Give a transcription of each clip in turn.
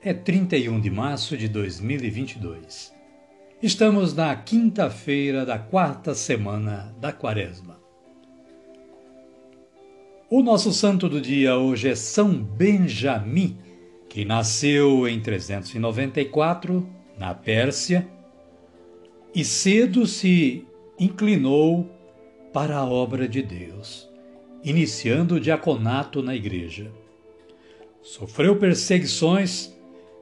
é 31 de março de 2022. Estamos na quinta-feira da quarta semana da Quaresma. O nosso santo do dia hoje é São Benjamim, que nasceu em 394 na Pérsia e cedo se inclinou para a obra de Deus, iniciando o diaconato na igreja. Sofreu perseguições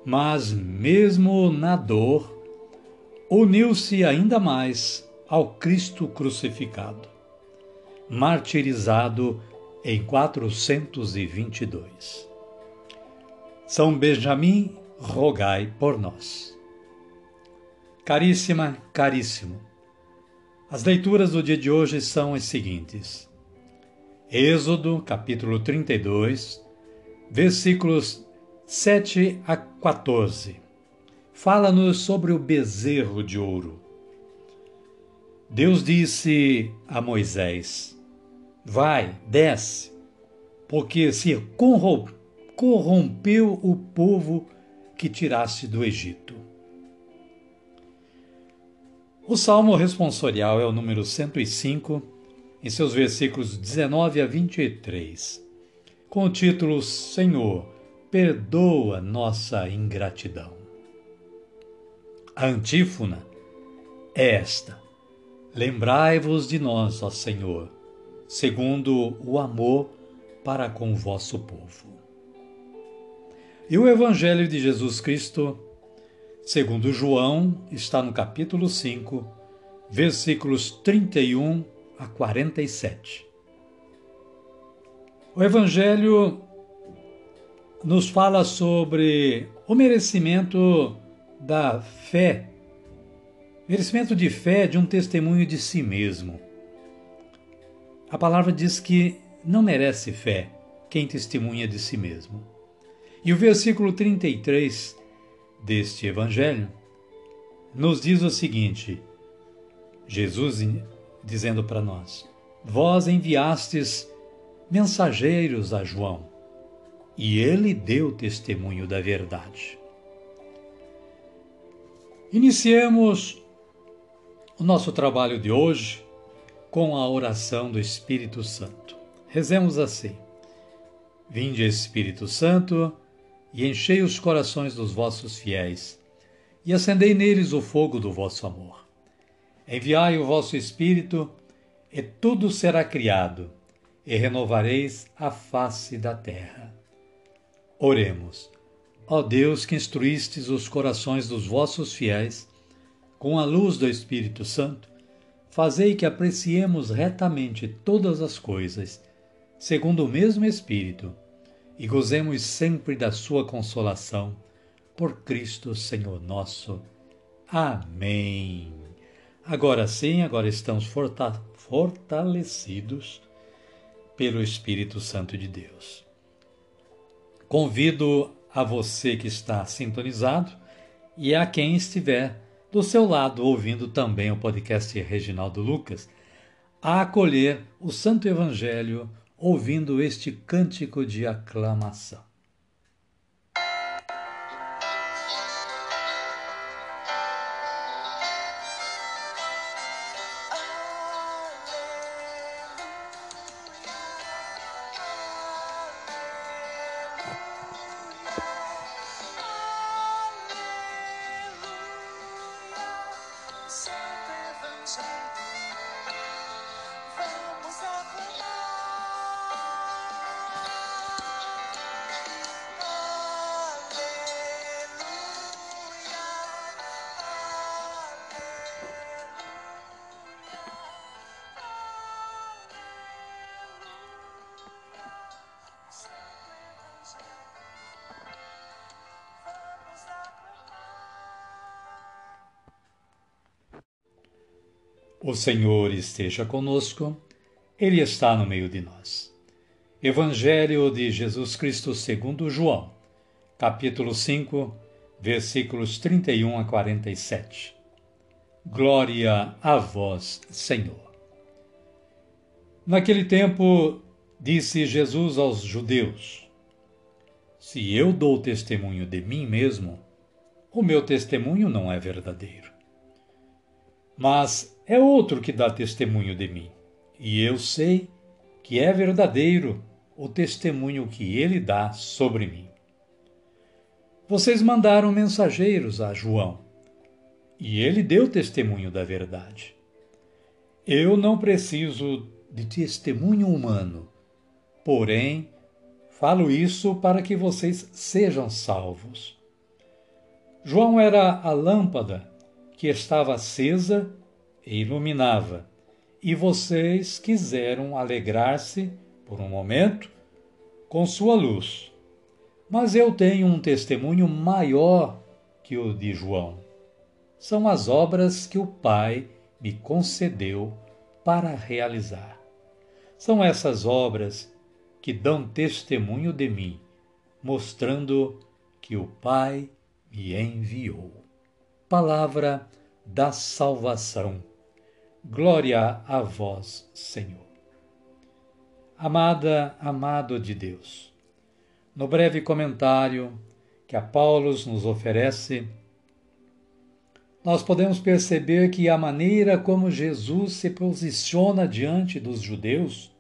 mas mesmo na dor, uniu-se ainda mais ao Cristo crucificado, martirizado em 422. São Benjamim, rogai por nós. Caríssima, caríssimo, as leituras do dia de hoje são as seguintes. Êxodo, capítulo 32, versículos 7 a 14. Fala-nos sobre o bezerro de ouro. Deus disse a Moisés: Vai, desce, porque se corrompeu o povo que tiraste do Egito. O salmo responsorial é o número 105, em seus versículos 19 a 23, com o título Senhor perdoa nossa ingratidão. A antífona é esta: Lembrai-vos de nós, ó Senhor, segundo o amor para com vosso povo. E o Evangelho de Jesus Cristo, segundo João, está no capítulo 5, versículos 31 a 47. O Evangelho nos fala sobre o merecimento da fé, merecimento de fé de um testemunho de si mesmo. A palavra diz que não merece fé quem testemunha de si mesmo. E o versículo 33 deste evangelho nos diz o seguinte: Jesus dizendo para nós: Vós enviastes mensageiros a João e ele deu testemunho da verdade. Iniciemos o nosso trabalho de hoje com a oração do Espírito Santo. Rezemos assim: Vinde, Espírito Santo, e enchei os corações dos vossos fiéis, e acendei neles o fogo do vosso amor. Enviai o vosso Espírito, e tudo será criado, e renovareis a face da terra. Oremos. Ó Deus, que instruístes os corações dos vossos fiéis com a luz do Espírito Santo, fazei que apreciemos retamente todas as coisas, segundo o mesmo Espírito, e gozemos sempre da sua consolação. Por Cristo, Senhor nosso. Amém. Agora sim, agora estamos fortalecidos pelo Espírito Santo de Deus. Convido a você que está sintonizado e a quem estiver do seu lado ouvindo também o podcast Reginaldo Lucas a acolher o Santo Evangelho ouvindo este cântico de aclamação. O Senhor esteja conosco, Ele está no meio de nós. Evangelho de Jesus Cristo segundo João, capítulo 5, versículos 31 a 47. Glória a vós, Senhor. Naquele tempo, disse Jesus aos judeus: Se eu dou testemunho de mim mesmo, o meu testemunho não é verdadeiro. Mas é outro que dá testemunho de mim, e eu sei que é verdadeiro o testemunho que ele dá sobre mim. Vocês mandaram mensageiros a João, e ele deu testemunho da verdade. Eu não preciso de testemunho humano, porém, falo isso para que vocês sejam salvos. João era a lâmpada que estava acesa e iluminava, e vocês quiseram alegrar-se por um momento com sua luz. Mas eu tenho um testemunho maior que o de João. São as obras que o Pai me concedeu para realizar. São essas obras que dão testemunho de mim, mostrando que o Pai me enviou. Palavra da salvação. Glória a vós, Senhor. Amada, amado de Deus, no breve comentário que a Paulo nos oferece, nós podemos perceber que a maneira como Jesus se posiciona diante dos judeus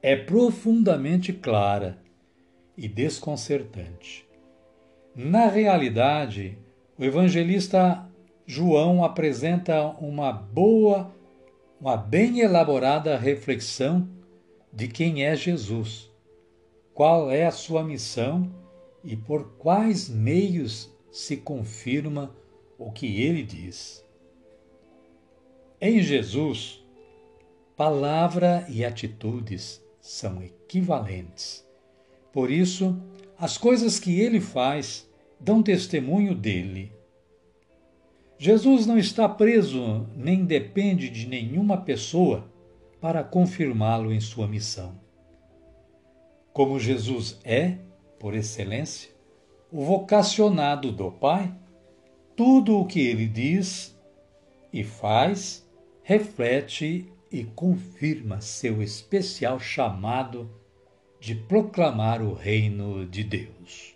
é profundamente clara e desconcertante. Na realidade, o evangelista João apresenta uma boa, uma bem elaborada reflexão de quem é Jesus, qual é a sua missão e por quais meios se confirma o que ele diz. Em Jesus, palavra e atitudes são equivalentes. Por isso, as coisas que ele faz dão testemunho dele Jesus não está preso nem depende de nenhuma pessoa para confirmá-lo em sua missão. Como Jesus é, por excelência, o vocacionado do Pai, tudo o que ele diz e faz reflete e confirma seu especial chamado de proclamar o reino de Deus.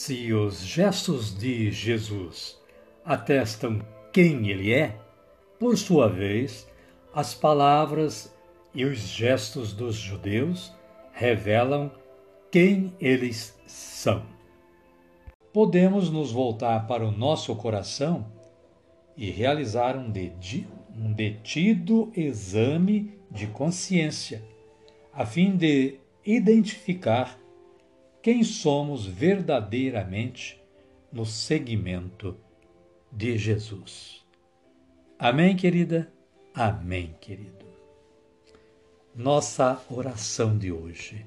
Se os gestos de Jesus atestam quem ele é, por sua vez, as palavras e os gestos dos judeus revelam quem eles são. Podemos nos voltar para o nosso coração e realizar um, um detido exame de consciência, a fim de identificar quem somos verdadeiramente no seguimento de Jesus. Amém, querida? Amém, querido. Nossa oração de hoje.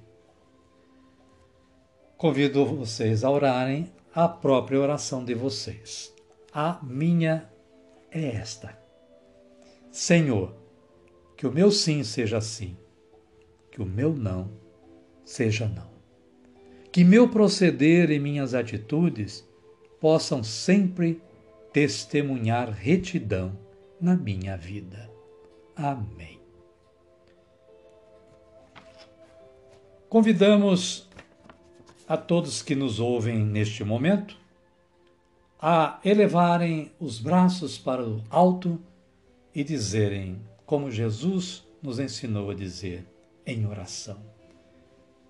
Convido vocês a orarem a própria oração de vocês. A minha é esta: Senhor, que o meu sim seja sim, que o meu não seja não que meu proceder e minhas atitudes possam sempre testemunhar retidão na minha vida. Amém. Convidamos a todos que nos ouvem neste momento a elevarem os braços para o alto e dizerem, como Jesus nos ensinou a dizer em oração: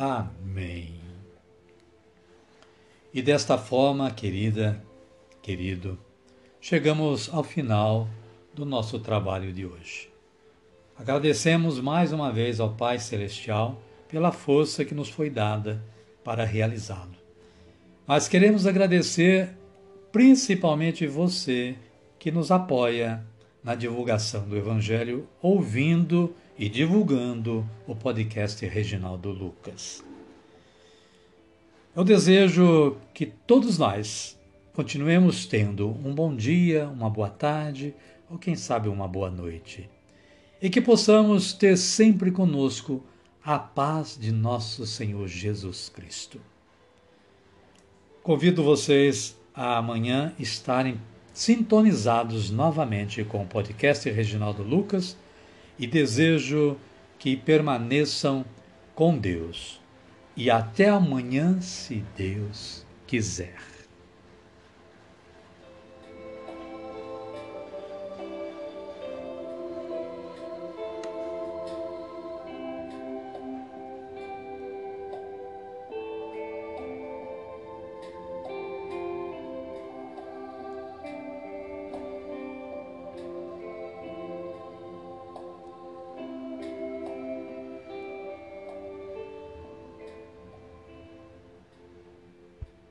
Amém. E desta forma, querida, querido, chegamos ao final do nosso trabalho de hoje. Agradecemos mais uma vez ao Pai Celestial pela força que nos foi dada para realizá-lo. Mas queremos agradecer principalmente você que nos apoia na divulgação do Evangelho, ouvindo e divulgando o podcast Reginaldo Lucas. Eu desejo que todos nós continuemos tendo um bom dia, uma boa tarde ou quem sabe uma boa noite. E que possamos ter sempre conosco a paz de nosso Senhor Jesus Cristo. Convido vocês a amanhã estarem sintonizados novamente com o podcast Reginaldo Lucas e desejo que permaneçam com Deus. E até amanhã, se Deus quiser.